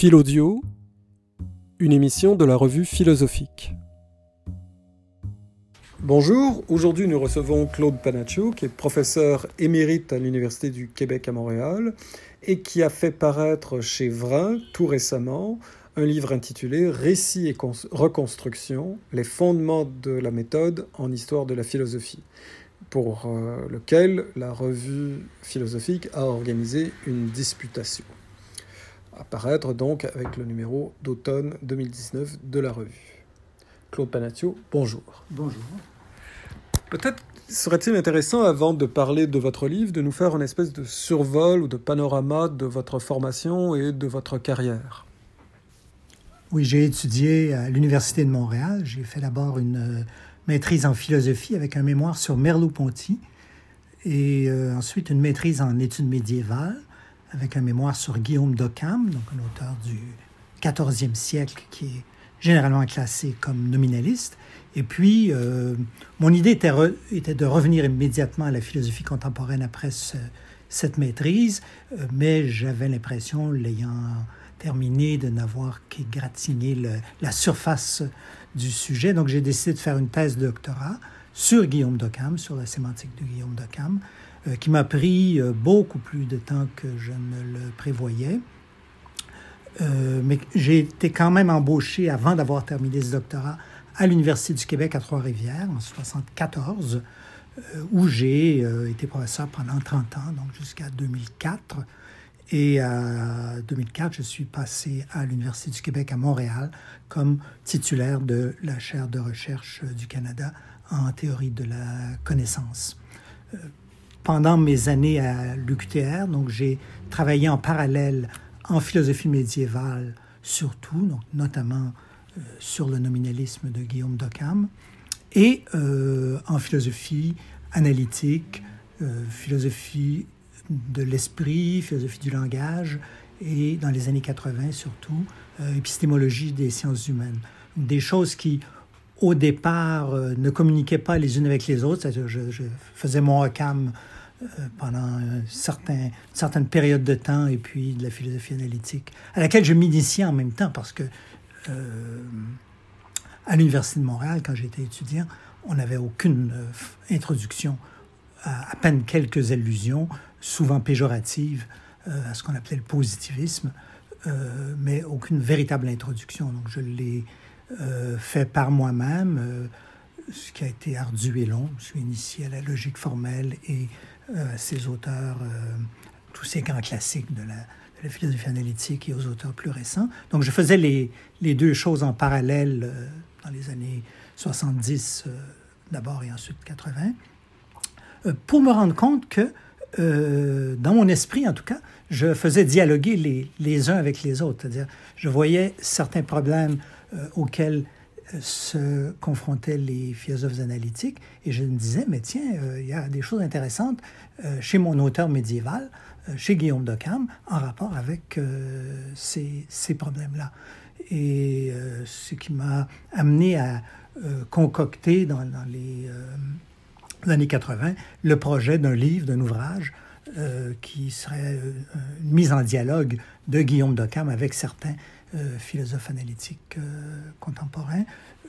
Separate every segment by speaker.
Speaker 1: Philaudio, une émission de la revue philosophique. Bonjour, aujourd'hui nous recevons Claude Panaccio, qui est professeur émérite à l'Université du Québec à Montréal et qui a fait paraître chez Vrin tout récemment un livre intitulé Récit et reconstruction, les fondements de la méthode en histoire de la philosophie, pour euh, lequel la revue philosophique a organisé une disputation apparaître donc avec le numéro d'automne 2019 de la revue. Claude Panatio, bonjour.
Speaker 2: Bonjour.
Speaker 1: Peut-être serait-il intéressant, avant de parler de votre livre, de nous faire une espèce de survol ou de panorama de votre formation et de votre carrière.
Speaker 2: Oui, j'ai étudié à l'Université de Montréal. J'ai fait d'abord une euh, maîtrise en philosophie avec un mémoire sur Merleau-Ponty et euh, ensuite une maîtrise en études médiévales avec un mémoire sur Guillaume d'Occam, donc un auteur du 14e siècle qui est généralement classé comme nominaliste. Et puis, euh, mon idée était, de revenir immédiatement à la philosophie contemporaine après cette maîtrise, euh, mais j'avais l'impression, l'ayant terminé, de n'avoir qu'égratigné la surface du sujet. Donc, j'ai décidé de faire une thèse de doctorat sur Guillaume d'Occam, sur la sémantique de Guillaume d'Occam, qui m'a pris euh, beaucoup plus de temps que je ne le prévoyais. Euh, mais j'ai été quand même embauché avant d'avoir terminé ce doctorat à l'Université du Québec à Trois-Rivières en 1974, où j'ai été professeur pendant 30 ans, donc jusqu'à 2004. Et en 2004, je suis passé à l'Université du Québec à Montréal comme titulaire de la chaire de recherche du Canada en théorie de la connaissance pendant mes années à l'UQTR. Donc, j'ai travaillé en parallèle en philosophie médiévale, surtout, donc notamment euh, sur le nominalisme de Guillaume d'Occam, et euh, en philosophie analytique, euh, philosophie de l'esprit, philosophie du langage, et dans les années 80 surtout, épistémologie des sciences humaines. Des choses qui, au départ, ne communiquaient pas les unes avec les autres. Je, je faisais mon Occam pendant un certain, une certaine période de temps et puis de la philosophie analytique, à laquelle je m'initiais en même temps parce que euh, à l'Université de Montréal, quand j'étais étudiant, on n'avait aucune euh, introduction, à, peine quelques allusions, souvent péjoratives, à ce qu'on appelait le positivisme, mais aucune véritable introduction. Donc je l'ai fait par moi-même, ce qui a été ardu et long. Je suis initié à la logique formelle et euh, ces auteurs, euh, tous ces grands classiques de la, philosophie analytique et aux auteurs plus récents. Donc je faisais les, les deux choses en parallèle euh, dans les années 70 d'abord et ensuite 80, pour me rendre compte que, dans mon esprit en tout cas, je faisais dialoguer les, les uns avec les autres. C'est-à-dire, je voyais certains problèmes auxquels se confrontaient les philosophes analytiques et je me disais, mais tiens, euh, il y a des choses intéressantes euh, chez mon auteur médiéval, euh, chez Guillaume d'Occam, en rapport avec ces, ces problèmes-là. Et ce qui m'a amené à concocter dans, les années 80 le projet d'un livre, d'un ouvrage qui serait une mise en dialogue de Guillaume d'Occam avec certains euh, philosophe analytique euh, contemporain,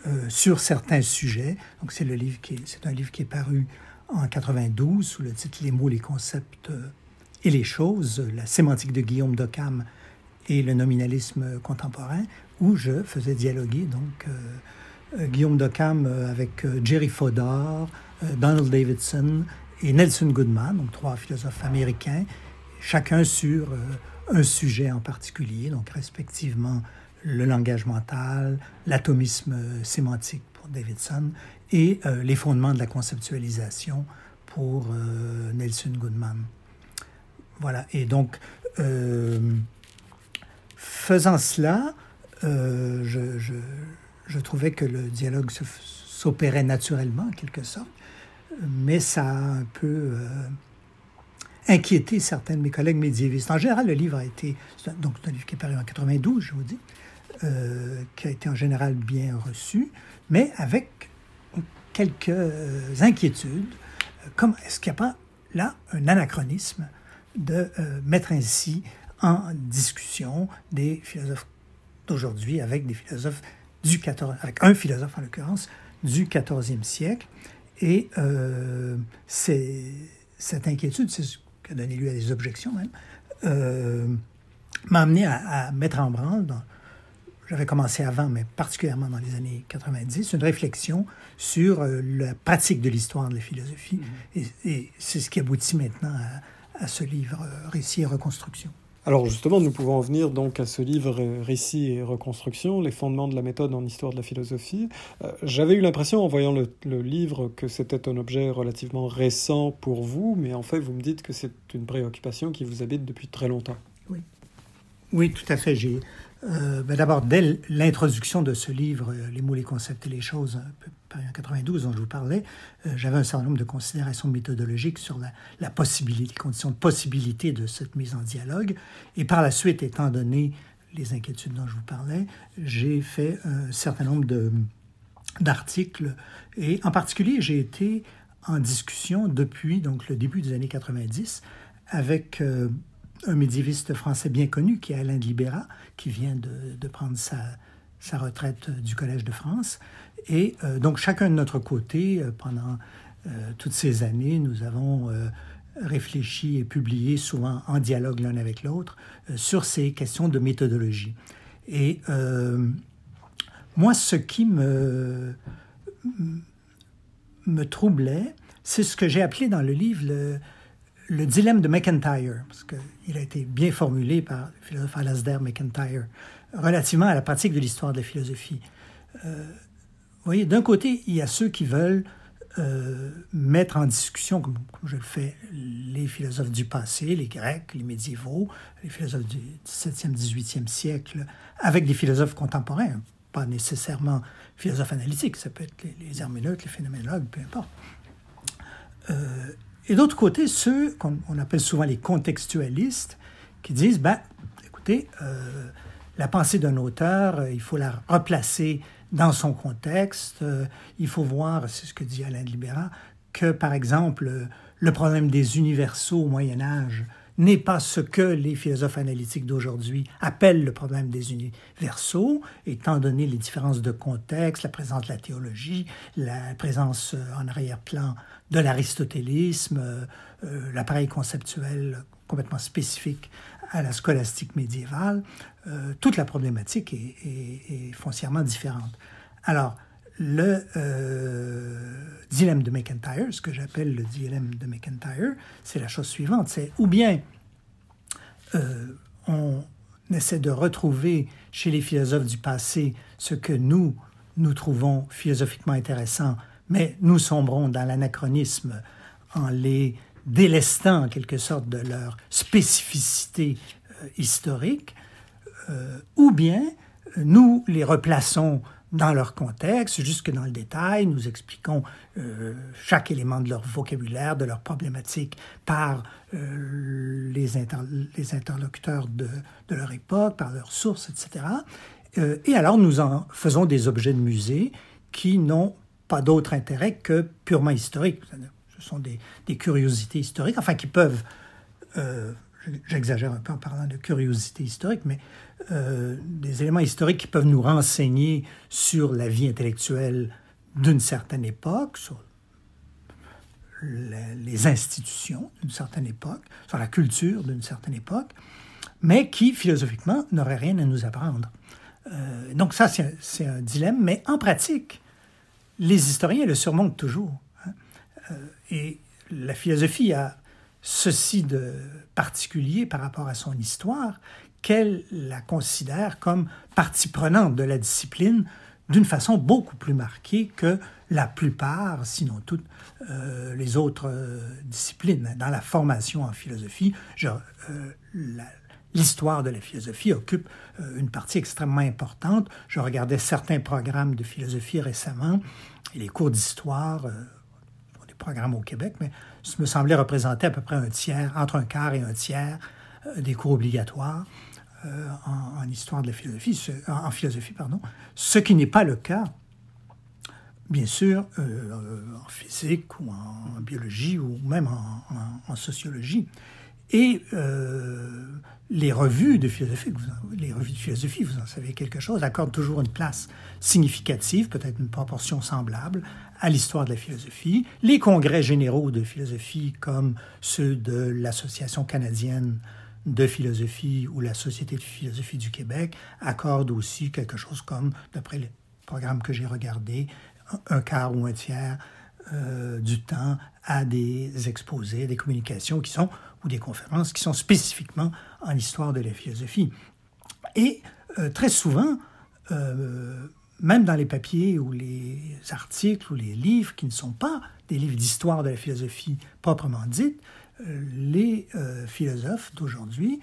Speaker 2: euh, sur certains sujets. Donc c'est le livre qui c'est un livre qui est paru en 92 sous le titre Les mots, les concepts et les choses, la sémantique de Guillaume d'Occam et le nominalisme contemporain, où je faisais dialoguer donc Guillaume d'Occam avec Jerry Fodor, Donald Davidson et Nelson Goodman, donc trois philosophes américains, chacun sur un sujet en particulier, donc respectivement le langage mental, l'atomisme sémantique pour Davidson et euh, les fondements de la conceptualisation pour euh, Nelson Goodman. Voilà, et donc, euh, faisant cela, je, je, je, trouvais que le dialogue s'opérait naturellement, en quelque sorte, mais ça a un peu inquiété certains de mes collègues médiévistes. En général, le livre a été, donc c'est un livre qui est paru en 92, je vous dis, euh, qui a été en général bien reçu, mais avec quelques inquiétudes, comme est-ce qu'il n'y a pas là un anachronisme de euh, mettre ainsi en discussion des philosophes d'aujourd'hui avec des philosophes du 14, avec un philosophe en l'occurrence du 14e siècle. Et euh, cette inquiétude, c'est ce qui a donné lieu à des objections même, euh, m'a amené à, mettre en branle, j'avais commencé avant, mais particulièrement dans les années 90, une réflexion sur euh, la pratique de l'histoire de la philosophie. Mm-hmm. Et, c'est ce qui aboutit maintenant à, à ce livre, euh, Récit et Reconstruction.
Speaker 1: Alors justement, nous pouvons en venir donc à ce livre euh, Récit et reconstruction, les fondements de la méthode en histoire de la philosophie. Euh, j'avais eu l'impression en voyant le, livre que c'était un objet relativement récent pour vous, mais en fait vous me dites que c'est une préoccupation qui vous habite depuis très longtemps.
Speaker 2: Oui, oui tout à fait. J'ai euh, ben D'abord, dès l'introduction de ce livre, Les mots, les concepts et les choses, en 92 dont je vous parlais, euh, j'avais un certain nombre de considérations méthodologiques sur la, possibilité, les conditions de possibilité de cette mise en dialogue. Et par la suite, étant donné les inquiétudes dont je vous parlais, j'ai fait un certain nombre d'articles. Et en particulier, j'ai été en discussion depuis donc, le début des années 90 avec euh, un médiéviste français bien connu qui est Alain de Libéra, qui vient de, prendre sa, retraite du Collège de France. Et euh, donc chacun de notre côté, euh, pendant euh, toutes ces années, nous avons réfléchi et publié souvent en dialogue l'un avec l'autre sur ces questions de méthodologie. Et moi, ce qui me, me troublait, c'est ce que j'ai appelé dans le livre le dilemme de McIntyre, parce qu'il a été bien formulé par le philosophe Alasdair McIntyre, relativement à la pratique de l'histoire de la philosophie. Euh, vous voyez, d'un côté, il y a ceux qui veulent euh, mettre en discussion, comme, je le fais, les philosophes du passé, les Grecs, les médiévaux, les philosophes du XVIIe, XVIIIe siècle, avec des philosophes contemporains, pas nécessairement philosophes analytiques, ça peut être les, les herméneutes, les phénoménologues, peu importe. Euh, et d'autre côté, ceux qu'on appelle souvent les contextualistes, qui disent, ben, écoutez, euh, la pensée d'un auteur, euh, il faut la replacer dans son contexte. Euh, il faut voir, c'est ce que dit Alain de Libéra, que par exemple, le problème des universaux au Moyen Âge n'est pas ce que les philosophes analytiques d'aujourd'hui appellent le problème des universaux, étant donné les différences de contexte, la présence de la théologie, la présence euh, en arrière-plan de l'aristotélisme, l'appareil conceptuel complètement spécifique à la scolastique médiévale, euh, toute la problématique est, foncièrement différente. Alors, le euh, dilemme de McIntyre, ce que j'appelle le dilemme de McIntyre, c'est la chose suivante, c'est ou bien euh, on essaie de retrouver chez les philosophes du passé ce que nous, nous trouvons philosophiquement intéressant, mais nous sombrons dans l'anachronisme en les délestant en quelque sorte de leur spécificité euh, historique, ou bien nous les replaçons dans leur contexte, jusque dans le détail, nous expliquons euh, chaque élément de leur vocabulaire, de leur problématique par les, les, interlocuteurs de, leur époque, par leurs sources, etc. et alors nous en faisons des objets de musée qui n'ont pas d'autre intérêt que purement historique ce sont des, curiosités historiques, enfin qui peuvent, euh, j'exagère un peu en parlant de curiosité historique, mais euh, des éléments historiques qui peuvent nous renseigner sur la vie intellectuelle d'une certaine époque, sur les institutions d'une certaine époque, sur la culture d'une certaine époque, mais qui, philosophiquement, n'auraient rien à nous apprendre. Euh, donc ça, c'est un, dilemme, mais en pratique, les historiens le surmontent toujours. Euh, et la philosophie a ceci de particulier par rapport à son histoire qu'elle la considère comme partie prenante de la discipline d'une façon beaucoup plus marquée que la plupart, sinon toutes, euh, les autres euh, disciplines. Dans la formation en philosophie, l'histoire de la philosophie occupe une partie extrêmement importante. Je regardais certains programmes de philosophie récemment, et les cours d'histoire programme au Québec, mais ça me semblait représenter à peu près un tiers, entre un quart et un tiers euh, des cours obligatoires euh, en, histoire de la philosophie, en, philosophie, pardon, ce qui n'est pas le cas, bien sûr, euh, en physique ou en, biologie ou même en, sociologie. Et les revues de philosophie, les revues de philosophie, vous en savez quelque chose, accordent toujours une place significative, peut-être une proportion semblable, à l'histoire de la philosophie. Les congrès généraux de philosophie, comme ceux de l'Association canadienne de philosophie ou la Société de philosophie du Québec, accordent aussi quelque chose comme, d'après les programmes que j'ai regardés, un quart ou un tiers euh, du temps à des exposés, des communications qui sont, ou des conférences qui sont spécifiquement en histoire de la philosophie. Et euh, très souvent, euh, même dans les papiers ou les articles ou les livres qui ne sont pas des livres d'histoire de la philosophie proprement dite, les philosophes d'aujourd'hui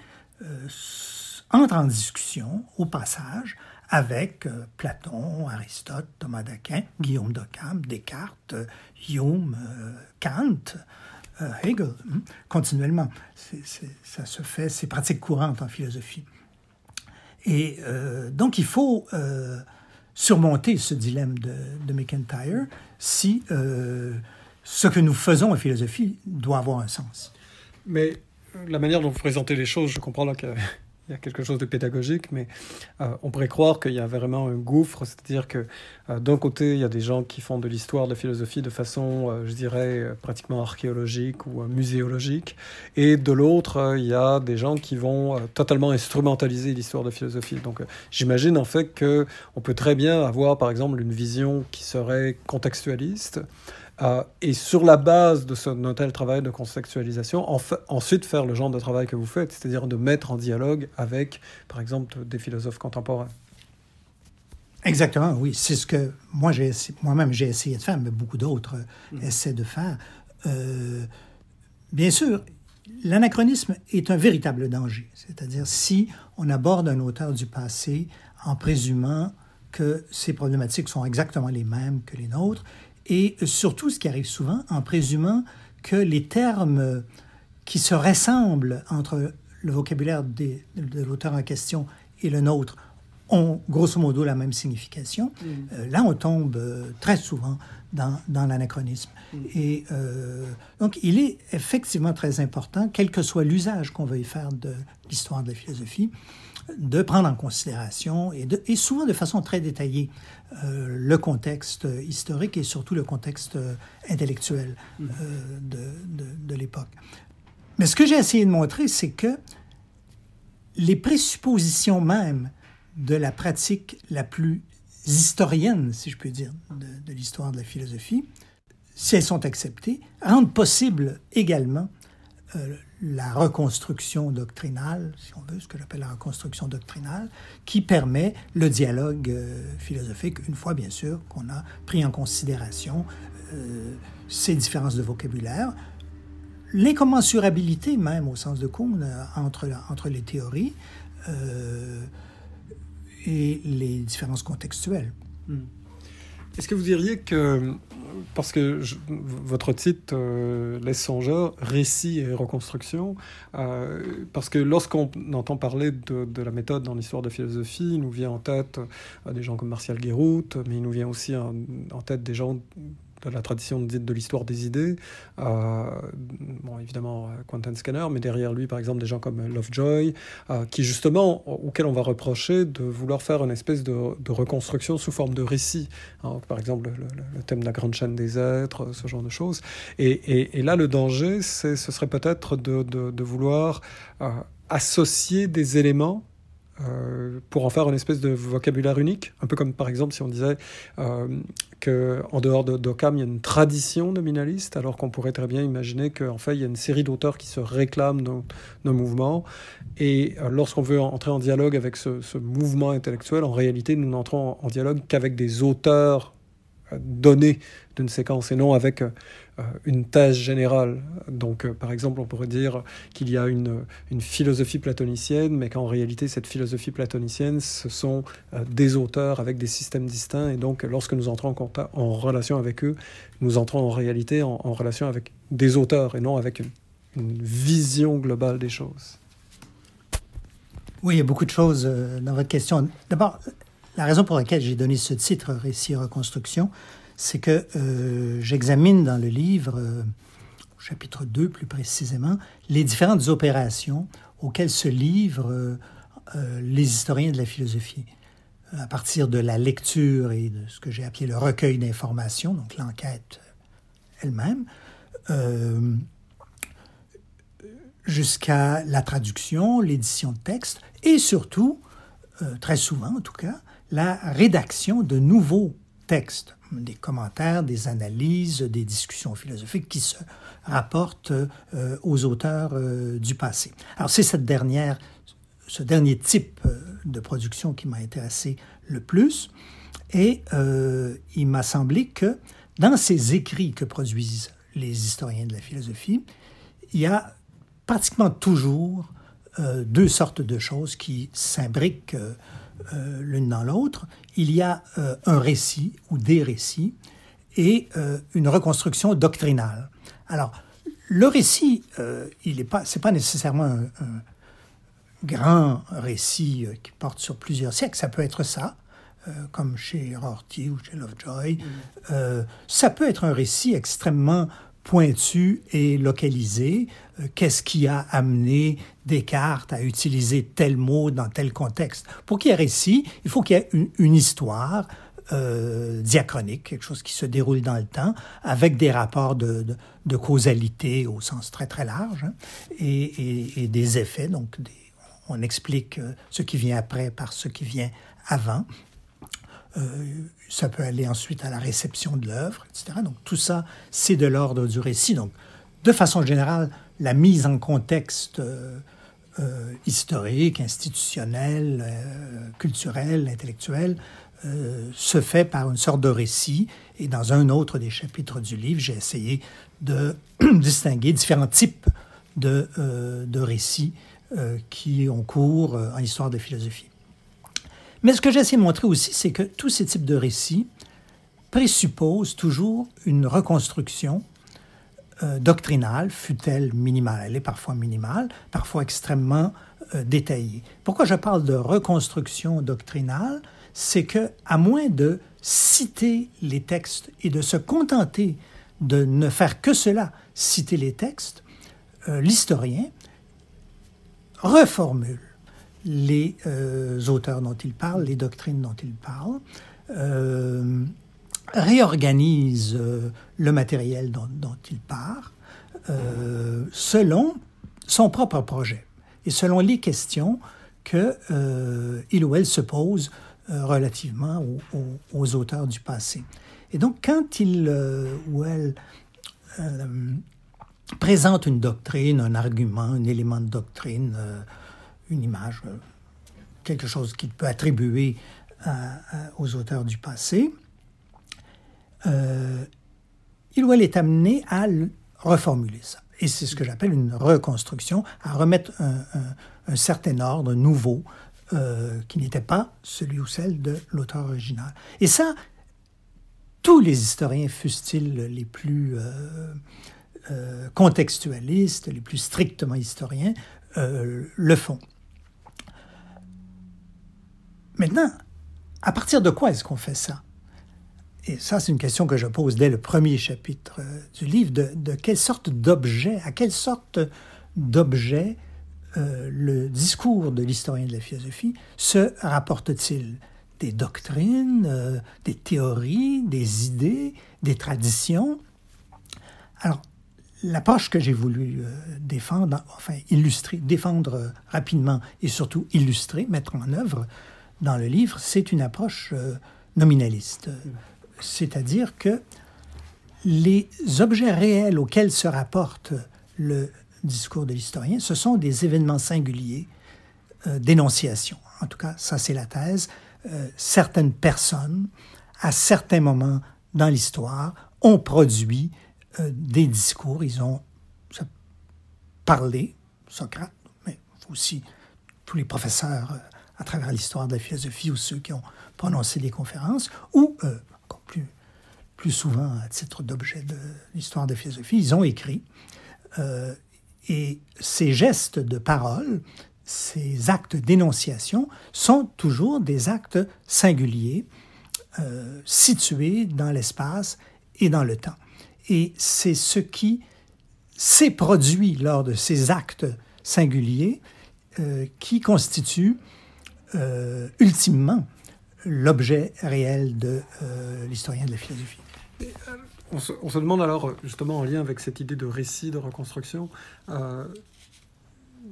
Speaker 2: entrent en discussion au passage avec euh, Platon, Aristote, Thomas d'Aquin, Guillaume d'Occam, Descartes, Hume, euh, Kant, euh, Hegel, hein, continuellement. ça se fait, c'est pratique courante en philosophie. Et donc il faut surmonter ce dilemme de, de McIntyre si ce que nous faisons en philosophie doit avoir un sens.
Speaker 1: Mais la manière dont vous présentez les choses, je comprends là que il y a quelque chose de pédagogique, mais euh, on pourrait croire qu'il y a vraiment un gouffre, c'est-à-dire que euh, d'un côté, il y a des gens qui font de l'histoire de la philosophie de façon, euh, je dirais, pratiquement archéologique ou muséologique, et de l'autre, il y a des gens qui vont totalement instrumentaliser l'histoire de la philosophie. Donc j'imagine en fait qu'on peut très bien avoir, par exemple, une vision qui serait contextualiste, euh, et sur la base de ce, tel travail de contextualisation, ensuite faire le genre de travail que vous faites, c'est-à-dire de mettre en dialogue avec, par exemple, des philosophes contemporains.
Speaker 2: Exactement, oui. C'est ce que moi, j'ai moi-même, j'ai essayé de faire, mais beaucoup d'autres mmh. essaient de faire. Euh, bien sûr, l'anachronisme est un véritable danger. C'est-à-dire si on aborde un auteur du passé en présumant que ses problématiques sont exactement les mêmes que les nôtres et surtout, ce qui arrive souvent, en présumant que les termes qui se ressemblent entre le vocabulaire de l'auteur en question et le nôtre ont grosso modo la même signification. Mm. Euh, là, on tombe euh, très souvent dans, dans l'anachronisme. Mm. Et euh, donc, il est effectivement très important, quel que soit l'usage qu'on veuille faire de l'histoire de la philosophie, de prendre en considération, et, de, et souvent de façon très détaillée, le contexte historique et surtout le contexte euh, intellectuel mm. euh, de, de, l'époque. Mais ce que j'ai essayé de montrer, c'est que les présuppositions même de la pratique la plus historienne, si je peux dire, de, de l'histoire de la philosophie, si elles sont acceptées, rendent possible également euh, la reconstruction doctrinale, si on veut, ce que j'appelle la reconstruction doctrinale, qui permet le dialogue euh, philosophique, une fois bien sûr qu'on a pris en considération euh, ces différences de vocabulaire, l'incommensurabilité même au sens de Kuhn entre, entre les théories et les différences contextuelles.
Speaker 1: Hmm. Est-ce que vous diriez que parce que votre titre euh, laisse songeur, récit et reconstruction, euh, parce que lorsqu'on entend parler de, la méthode dans l'histoire de philosophie, il nous vient en tête euh, des gens comme Martial Guérout, mais il nous vient aussi en tête des gens de la tradition de l'histoire des idées. Euh, bon, évidemment, euh, Quentin Scanner, mais derrière lui, par exemple, des gens comme Lovejoy, euh, qui justement, auxquels on va reprocher de vouloir faire une espèce de, reconstruction sous forme de récit. Hein. par exemple, le, thème de la grande chaîne des êtres, ce genre de choses. Et, là, le danger, ce serait peut-être de, vouloir associer des éléments euh, pour en faire une espèce de vocabulaire unique, un peu comme par exemple si on disait euh, qu'en dehors d'Occam, il y a une tradition nominaliste, alors qu'on pourrait très bien imaginer qu'en fait, il y a une série d'auteurs qui se réclament dans nos mouvements. Et euh, lorsqu'on veut entrer en dialogue avec ce, mouvement intellectuel, en réalité, nous n'entrons en, dialogue qu'avec des auteurs donnés d'une séquence et non avec une thèse générale. Donc, euh, par exemple, on pourrait dire qu'il y a une, philosophie platonicienne, mais qu'en réalité, cette philosophie platonicienne, ce sont euh, des auteurs avec des systèmes distincts. Et donc, lorsque nous entrons en, relation avec eux, nous entrons en réalité en, relation avec des auteurs et non avec une, une, vision globale des choses.
Speaker 2: Oui, il y a beaucoup de choses dans votre question. D'abord, la raison pour laquelle j'ai donné ce titre, Récit reconstruction, c'est que euh, j'examine dans le livre euh, chapitre 2 plus précisément, les différentes opérations auxquelles se livrent euh, les historiens de la philosophie. À partir de la lecture et de ce que j'ai appelé le recueil d'informations, donc l'enquête elle-même, jusqu'à la traduction, l'édition de texte et surtout, très souvent en tout cas, la rédaction de nouveaux textes, des commentaires, des analyses, des discussions philosophiques qui se rapportent euh, aux auteurs euh, du passé. Alors c'est cette dernière, ce dernier type euh, de production qui m'a intéressé le plus, et il m'a semblé que dans ces écrits que produisent les historiens de la philosophie, il y a pratiquement toujours deux sortes de choses qui s'imbriquent euh, l'une dans l'autre, il y a euh, un récit ou des récits et euh, une reconstruction doctrinale. Alors, le récit, il n'est pas, c'est pas nécessairement un, grand récit qui porte sur plusieurs siècles. Ça peut être ça, comme chez Rorty ou chez Lovejoy. Mm. ça peut être un récit extrêmement pointu et localisé. Euh, qu'est-ce qui a amené Descartes à utiliser tel mot dans tel contexte? Pour qu'il y ait récit, il faut qu'il y ait une, histoire euh, diachronique, quelque chose qui se déroule dans le temps, avec des rapports de, de, causalité au sens très très large, hein, et, et, des effets. Donc, on explique euh, ce qui vient après par ce qui vient avant. Euh, ça peut aller ensuite à la réception de l'œuvre, etc. Donc tout ça, c'est de l'ordre du récit. Donc, de façon générale, la mise en contexte euh, euh, historique, institutionnel, culturel, intellectuel, se fait par une sorte de récit. Et dans un autre des chapitres du livre, j'ai essayé de distinguer différents types de, de récits qui ont cours en histoire de philosophie. Mais ce que j'essaie de montrer aussi, c'est que tous ces types de récits présupposent toujours une reconstruction euh, doctrinale, fut-elle minimale. Elle est parfois minimale, parfois extrêmement euh, détaillée. Pourquoi je parle de reconstruction doctrinale? C'est que, à moins de citer les textes et de se contenter de ne faire que cela, citer les textes, euh, l'historien reformule les euh, auteurs dont il parle, les doctrines dont il parle, euh, réorganise euh, le matériel dont, il part selon son propre projet et selon les questions que il ou elle se pose relativement aux, auteurs du passé. Et donc, quand il ou elle présente une doctrine, un argument, un élément de doctrine, une image, euh, quelque chose qu'il peut attribuer aux auteurs du passé, euh, il ou elle est amené à reformuler ça. Et c'est ce que j'appelle une reconstruction, à remettre un, certain ordre nouveau euh, qui n'était pas celui ou celle de l'auteur original. Et ça, tous les historiens, fussent-ils les plus contextualistes, les plus strictement historiens, le font. Maintenant, à partir de quoi est-ce qu'on fait ça? Et ça, c'est une question que je pose dès le premier chapitre euh, du livre, de, quelle sorte d'objet, à quelle sorte d'objet euh, le discours de l'historien de la philosophie se rapporte-t-il? Des doctrines, euh, des théories, des idées, des traditions? Alors, l'approche que j'ai voulu défendre, enfin illustrer, défendre rapidement et surtout illustrer, mettre en œuvre, dans le livre, c'est une approche euh, nominaliste. C'est-à-dire que les objets réels auxquels se rapporte le discours de l'historien, ce sont des événements singuliers euh, d'énonciation. En tout cas, ça c'est la thèse. Euh, certaines personnes, à certains moments dans l'histoire, ont produit des discours, ils ont parlé, Socrate, mais aussi tous les professeurs à travers l'histoire de la philosophie ou ceux qui ont prononcé des conférences, ou euh, encore plus, plus souvent à titre d'objet de l'histoire de la philosophie, ils ont écrit. Euh, et ces gestes de parole, ces actes d'énonciation sont toujours des actes singuliers, euh, situés dans l'espace et dans le temps. Et c'est ce qui ces produits lors de ces actes singuliers qui constituent ultimement l'objet réel de l'historien de la philosophie.
Speaker 1: On se, on se, demande alors, justement en lien avec cette idée de récit, de reconstruction,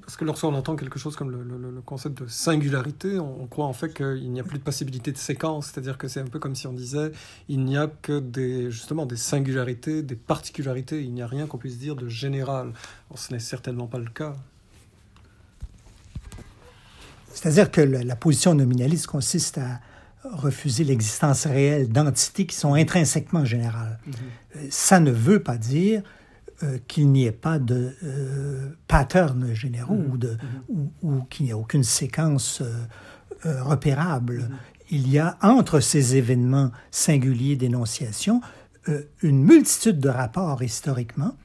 Speaker 1: parce que lorsqu'on entend quelque chose comme le, concept de singularité, on, croit en fait qu'il n'y a plus de possibilité de séquence, c'est-à-dire que c'est un peu comme si on disait il n'y a que des, justement des singularités, des particularités, il n'y a rien qu'on puisse dire de général. ce n'est certainement pas le cas.
Speaker 2: C'est-à-dire que la position nominaliste consiste à refuser l'existence réelle d'entités qui sont intrinsèquement générales. Mm-hmm. Ça ne veut pas dire euh, qu'il n'y ait pas de euh, patterns généraux ou, de, mm-hmm. ou, qu'il n'y ait aucune séquence euh, repérable. Il y a entre ces événements singuliers d'énonciation une multitude de rapports historiquement,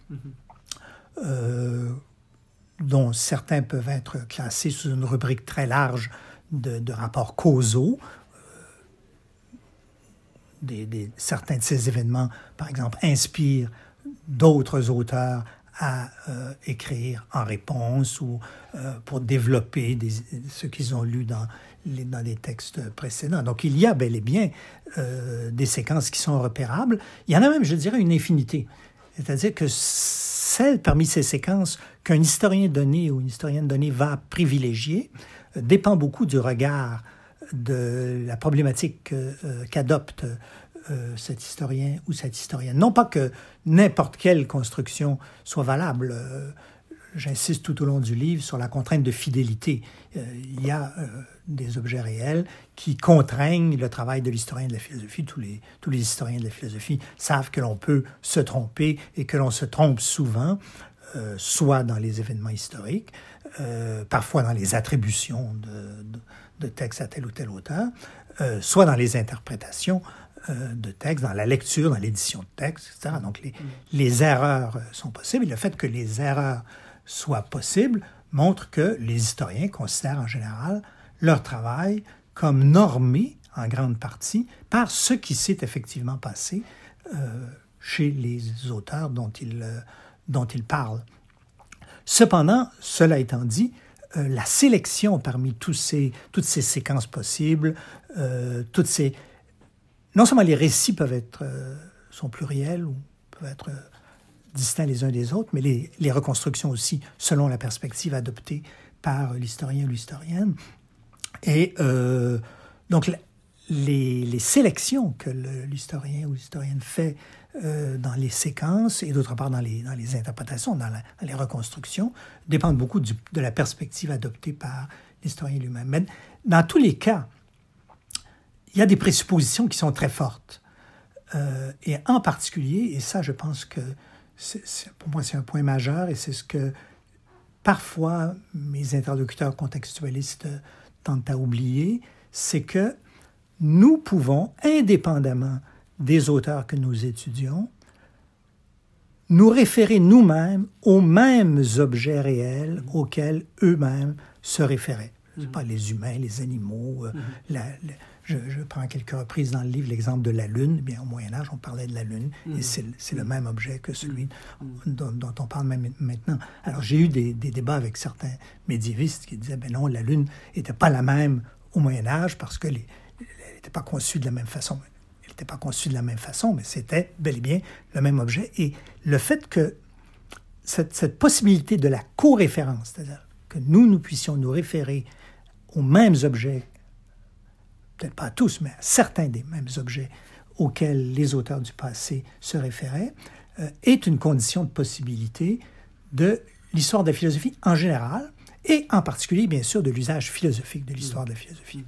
Speaker 2: dont certains peuvent être classés sous une rubrique très large de, rapports causaux. Des, certains de ces événements, par exemple, inspirent d'autres auteurs à euh, écrire en réponse ou euh, pour développer ce qu'ils ont lu dans les, textes précédents. Donc il y a bel et bien euh, des séquences qui sont repérables. Il y en a même, je dirais, une infinité. C'est-à-dire que celle parmi ces séquences qu'un historien donné ou une historienne donnée va privilégier dépend beaucoup du regard de la problématique qu'adopte euh, cet historien ou cette historienne. Non pas que n'importe quelle construction soit valable. Euh, j'insiste tout au long du livre sur la contrainte de fidélité. Euh, il y a des objets réels qui contraignent le travail de l'historien de la philosophie. Tous les, tous les historiens de la philosophie savent que l'on peut se tromper et que l'on se trompe souvent, soit dans les événements historiques, parfois dans les attributions de, textes à tel ou tel auteur, soit dans les interprétations euh, de texte, dans la lecture, dans l'édition de texte, etc. Donc les, les, erreurs sont possibles. Et le fait que les erreurs soient possibles montre que les historiens considèrent en général leur travail comme normé en grande partie par ce qui s'est effectivement passé euh, chez les auteurs dont ils, euh, dont ils parlent. Cependant, cela étant dit, la sélection parmi ces, toutes ces séquences possibles, toutes ces, non seulement les récits peuvent être euh, sont pluriels ou peuvent être euh, distincts les uns des autres, mais les, reconstructions aussi, selon la perspective adoptée par l'historien ou l'historienne. Et euh, donc, les, les, sélections que l'historien ou l'historienne fait dans les séquences et d'autre part dans les, dans les interprétations, dans, les reconstructions, dépendent beaucoup de la perspective adoptée par l'historien lui-même. Mais dans tous les cas, il y a des présuppositions qui sont très fortes. Euh, et en particulier, et ça, je pense que pour moi, c'est un point majeur, et c'est ce que parfois mes interlocuteurs contextualistes tentent à oublier, c'est que nous pouvons, indépendamment des auteurs que nous étudions, nous référer nous-mêmes aux mêmes objets réels auxquels eux-mêmes se référaient. Pas les humains, les animaux, euh, la, je, prends quelques reprises dans le livre l'exemple de la Lune. Eh bien, au Moyen Âge, on parlait de la Lune, et mm. c'est le même objet que celui mm. dont, on parle même maintenant. Alors, j'ai eu des, débats avec certains médiévistes qui disaient, ben non, la Lune n'était pas la même au Moyen Âge parce qu'elle n'était pas conçue de la même façon. N'était pas conçue de la même façon, mais c'était bel et bien le même objet. Et le fait que cette, cette possibilité de la co-référence, c'est-à-dire que nous, nous puissions nous référer aux mêmes objets peut-être pas à tous, mais à certains des mêmes objets auxquels les auteurs du passé se référaient, euh, est une condition de possibilité de l'histoire de la philosophie en général, et en particulier, bien sûr, de l'usage philosophique de l'histoire de la philosophie.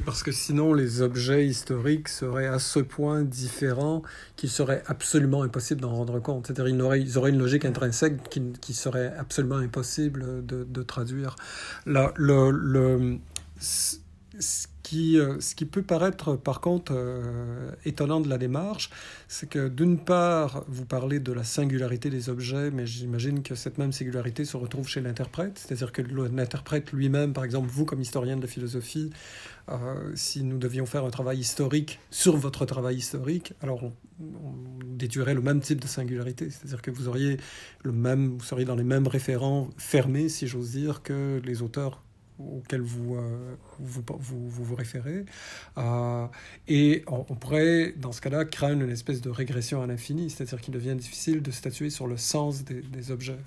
Speaker 1: Parce que sinon les objets historiques seraient à ce point différents qu'il serait absolument impossible d'en rendre compte. C'est-à-dire qu'ils auraient, une logique intrinsèque qui, serait absolument impossible de, traduire. Là, euh, ce qui peut paraître par contre euh, étonnant de la démarche, c'est que d'une part, vous parlez de la singularité des objets, mais j'imagine que cette même singularité se retrouve chez l'interprète, c'est-à-dire que l'interprète lui-même, par exemple, vous comme historien de philosophie, euh, si nous devions faire un travail historique sur votre travail historique, alors on, déduirait le même type de singularité, c'est-à-dire que vous auriez le même, vous seriez dans les mêmes référents fermés, si j'ose dire, que les auteurs auxquels vous, euh, vous, vous, vous, référez. Euh, et on, pourrait, dans ce cas-là, craindre une espèce de régression à l'infini, c'est-à-dire qu'il devient difficile de statuer sur le sens des, des objets.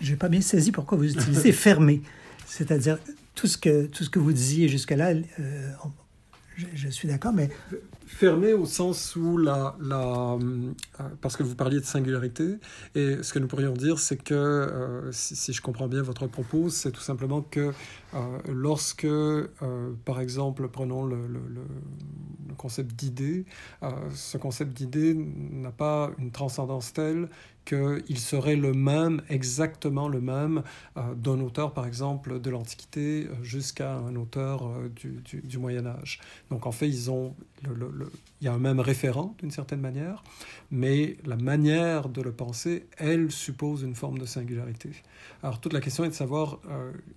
Speaker 2: Je n'ai pas bien saisi pourquoi vous utilisez fermé. C'est-à-dire, tout ce que, tout ce que vous disiez jusque-là, euh, je, suis d'accord, mais...
Speaker 1: Fermé au sens où la. Euh, parce que vous parliez de singularité, et ce que nous pourrions dire, c'est que, euh, si, je comprends bien votre propos, c'est tout simplement que lorsque, par exemple, prenons le, le concept d'idée, ce concept d'idée n'a pas une transcendance telle qu'il serait le même, exactement le même, euh, d'un auteur, par exemple, de l'Antiquité euh, jusqu'à un auteur euh, du, Moyen Âge. Donc en fait, ils ont il y a un même référent, d'une certaine manière, mais la manière de le penser, elle suppose une forme de singularité. Alors toute la question est de savoir,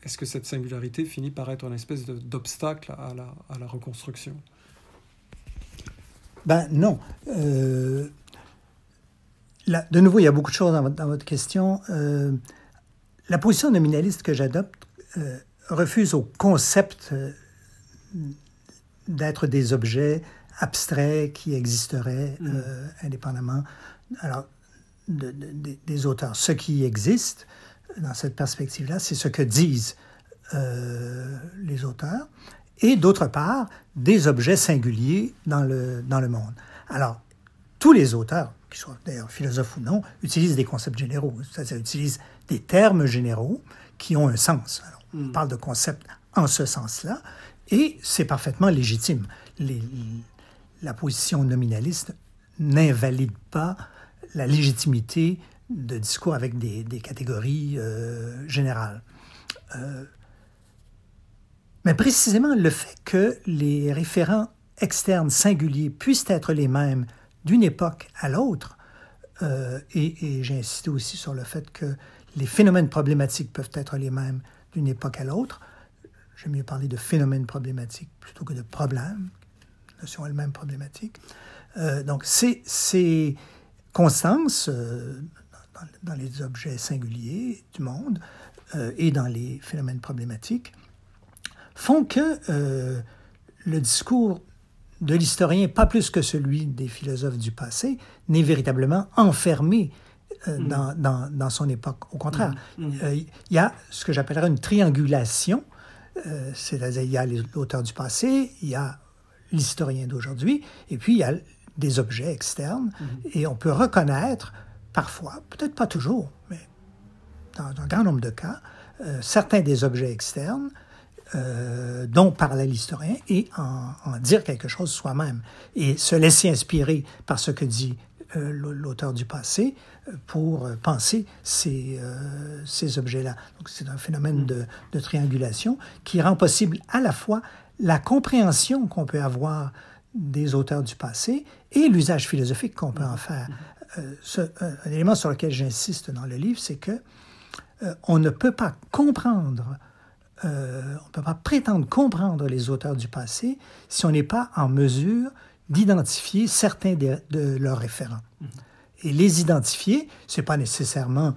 Speaker 1: est-ce que cette singularité finit par être une espèce d'obstacle à la reconstruction?
Speaker 2: Ben non de nouveau, il y a beaucoup de choses dans, votre question. Euh, la position nominaliste que j'adopte euh, refuse au concept euh, d'être des objets abstraits qui existeraient mm. indépendamment alors, des auteurs. Ce qui existe dans cette perspective-là, c'est ce que disent les auteurs, et d'autre part, des objets singuliers dans le, dans le monde. Alors, tous les auteurs, qui soient d'ailleurs philosophes ou non, utilisent des concepts généraux, c'est-à-dire utilisent des termes généraux qui ont un sens. on hmm. parle de concepts en ce sens-là, et c'est parfaitement légitime. la position nominaliste n'invalide pas la légitimité de discours avec des, catégories euh, générales. Euh, mais précisément le fait que les référents externes singuliers puissent être les mêmes d'une époque à l'autre, euh, et, j'ai insisté aussi sur le fait que les phénomènes problématiques peuvent être les mêmes d'une époque à l'autre. J'aime mieux parler de phénomènes problématiques plutôt que de problèmes. Notion elle-même problématique. Euh, donc, ces, ces constances euh, dans, les objets singuliers du monde et dans les phénomènes problématiques font que le discours de l'historien, pas plus que celui des philosophes du passé, n'est véritablement enfermé euh, mm. dans, dans, son époque. Au contraire, mm. Mm. Euh, il y a ce que j'appellerais une triangulation, euh, c'est-à-dire il y a l'auteur du passé, il y a l'historien d'aujourd'hui, et puis il y a des objets externes, et on peut reconnaître parfois, peut-être pas toujours, mais dans un grand nombre de cas, certains des objets externes euh, dont parlait l'historien et en, dire quelque chose soi-même et se laisser inspirer par ce que dit euh, l'auteur du passé euh, pour penser ces, ces objets-là. Donc c'est un phénomène de, de, triangulation qui rend possible à la fois la compréhension qu'on peut avoir des auteurs du passé et l'usage philosophique qu'on peut en faire. Ce, un élément sur lequel j'insiste dans le livre, c'est que on ne peut pas comprendre euh, on ne peut pas prétendre comprendre les auteurs du passé si on n'est pas en mesure d'identifier certains de, leurs référents. Mm-hmm. Et les identifier, ce n'est pas nécessairement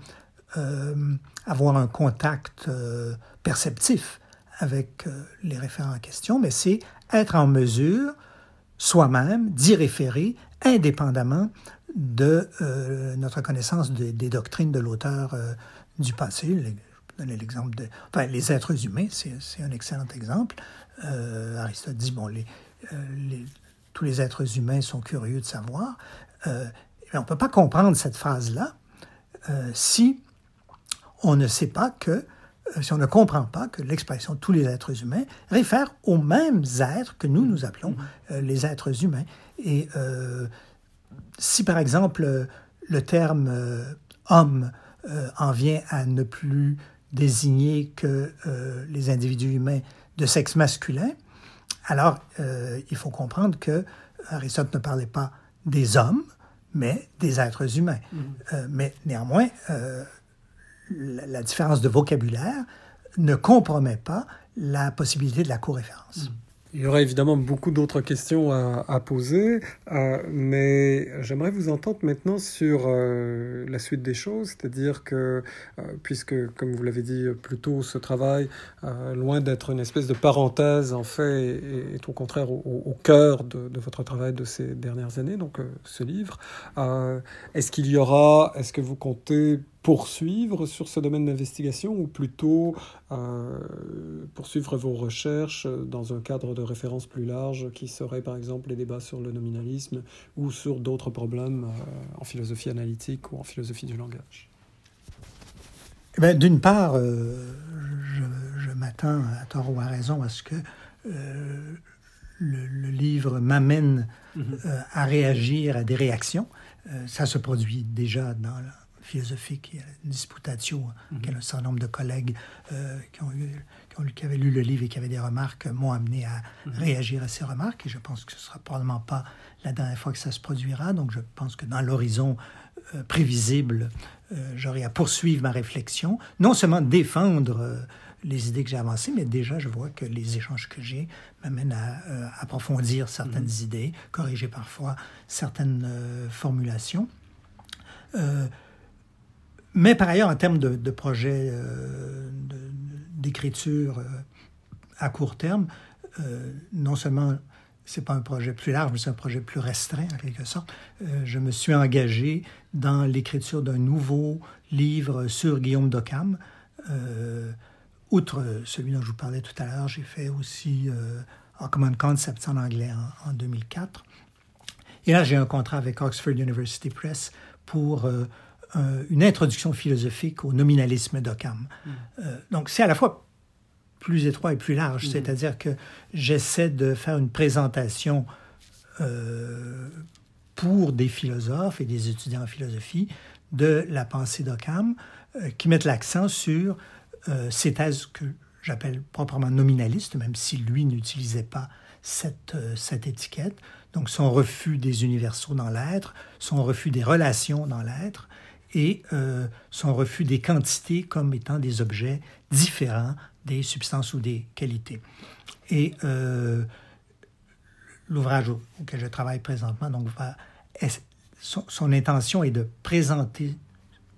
Speaker 2: euh, avoir un contact euh, perceptif avec les référents en question, mais c'est être en mesure soi-même d'y référer indépendamment de notre connaissance des doctrines de l'auteur du passé, donner l'exemple de... Enfin, les êtres humains, c'est un excellent exemple. Euh, Aristote dit, bon, les, euh, les, tous les êtres humains sont curieux de savoir. Euh, mais on ne peut pas comprendre cette phrase-là si on ne sait pas que, si on ne comprend pas que l'expression tous les êtres humains réfère aux mêmes êtres que nous, nous appelons mm-hmm. les êtres humains. Et si, par exemple, le terme homme en vient à ne plus désigner que euh, les individus humains de sexe masculin. Alors, euh, il faut comprendre que Aristote ne parlait pas des hommes, mais des êtres humains. Mm-hmm. Euh, mais néanmoins, la, différence de vocabulaire ne compromet pas la possibilité de la co-référence. Mm-hmm.
Speaker 1: Il y aurait évidemment beaucoup d'autres questions à, poser, euh, mais j'aimerais vous entendre maintenant sur euh, la suite des choses, c'est-à-dire que, euh, puisque, comme vous l'avez dit plus tôt, ce travail, loin d'être une espèce de parenthèse, en fait, est, au contraire au, cœur de, de, votre travail de ces dernières années, donc ce livre. est-ce qu'il y aura, est-ce que vous comptez poursuivre sur ce domaine d'investigation ou plutôt euh, poursuivre vos recherches dans un cadre de référence plus large qui serait par exemple les débats sur le nominalisme ou sur d'autres problèmes euh, en philosophie analytique ou en philosophie du langage?
Speaker 2: Eh ben, D'une part, euh, je, m'attends à tort ou à raison à ce que le, livre m'amène mm-hmm. à réagir à des réactions. ça se produit déjà dans philosophique, une disputatio, mm -hmm. un certain nombre de collègues euh, qui, ont qui, avaient lu le livre et qui avaient des remarques m'ont amené à mhm. réagir à ces remarques. Et je pense que ce ne sera probablement pas la dernière fois que ça se produira. Donc je pense que dans l'horizon euh, prévisible, euh, j'aurai à poursuivre ma réflexion, non seulement défendre les idées que j'ai avancées, mais déjà, je vois que les échanges que j'ai m'amènent à approfondir certaines mhm. idées, corriger parfois certaines formulations. Mais par ailleurs, en termes de, de projet euh, d'écriture euh, à court terme, euh, non seulement c'est pas un projet plus large, mais c'est un projet plus restreint en quelque sorte. je me suis engagé dans l'écriture d'un nouveau livre sur Guillaume d'Occam. outre celui dont je vous parlais tout à l'heure, j'ai fait aussi euh, Common Concepts en anglais en, en 2004. Et là, j'ai un contrat avec Oxford University Press pour une introduction philosophique au nominalisme d'Occam. Mm. Euh, donc c'est à la fois plus étroit et plus large, mm. c'est-à-dire que j'essaie de faire une présentation euh, pour des philosophes et des étudiants en philosophie de la pensée d'Occam qui mettent l'accent sur ces thèses que j'appelle proprement nominalistes, même si lui n'utilisait pas cette, cette étiquette. Donc son refus des universaux dans l'être, son refus des relations dans l'être, et euh, son refus des quantités comme étant des objets différents des substances ou des qualités. Et euh, l'ouvrage auquel je travaille présentement, donc, son, intention est de présenter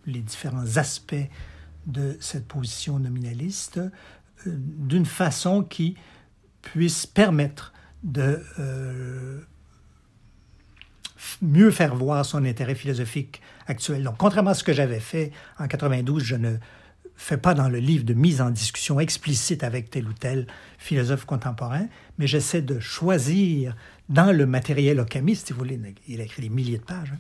Speaker 2: les différents aspects de cette position nominaliste euh, d'une façon qui puisse permettre de mieux faire voir son intérêt philosophique Donc, contrairement à ce que j'avais fait en 92, je ne fais pas dans le livre de mise en discussion explicite avec tel ou tel philosophe contemporain, mais j'essaie de choisir dans le matériel occamiste, si vous voulez, il a écrit des milliers de pages, hein,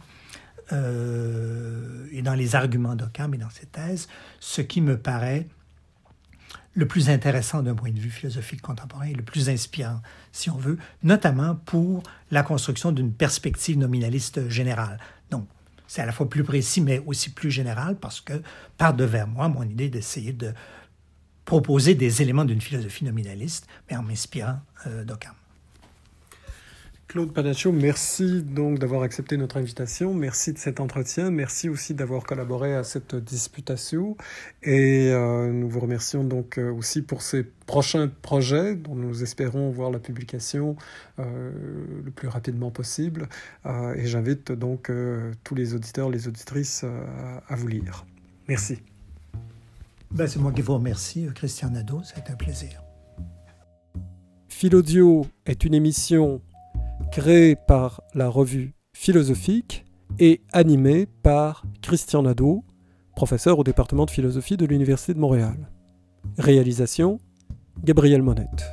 Speaker 2: euh, et dans les arguments d'Occam et dans ses thèses, ce qui me paraît le plus intéressant d'un point de vue philosophique contemporain et le plus inspirant, si on veut, notamment pour la construction d'une perspective nominaliste générale. C'est à la fois plus précis, mais aussi plus général, parce que par devers moi mon idée d'essayer de proposer des éléments d'une philosophie nominaliste, mais en m'inspirant euh, d'Occam.
Speaker 1: Claude Panaccio, merci donc d'avoir accepté notre invitation. Merci de cet entretien. Merci aussi d'avoir collaboré à cette disputation. Et euh, nous vous remercions donc euh, aussi pour ces prochains projets dont nous espérons voir la publication euh, le plus rapidement possible. et j'invite donc tous les auditeurs, les auditrices à vous lire. Merci.
Speaker 2: Ben, C'est moi qui vous remercie, Christian Nadeau. C'est un plaisir.
Speaker 1: Philodio est une émission créé par la revue philosophique et animé par Christian Nadeau, professeur au département de philosophie de l'Université de Montréal. Réalisation Gabriel Monette.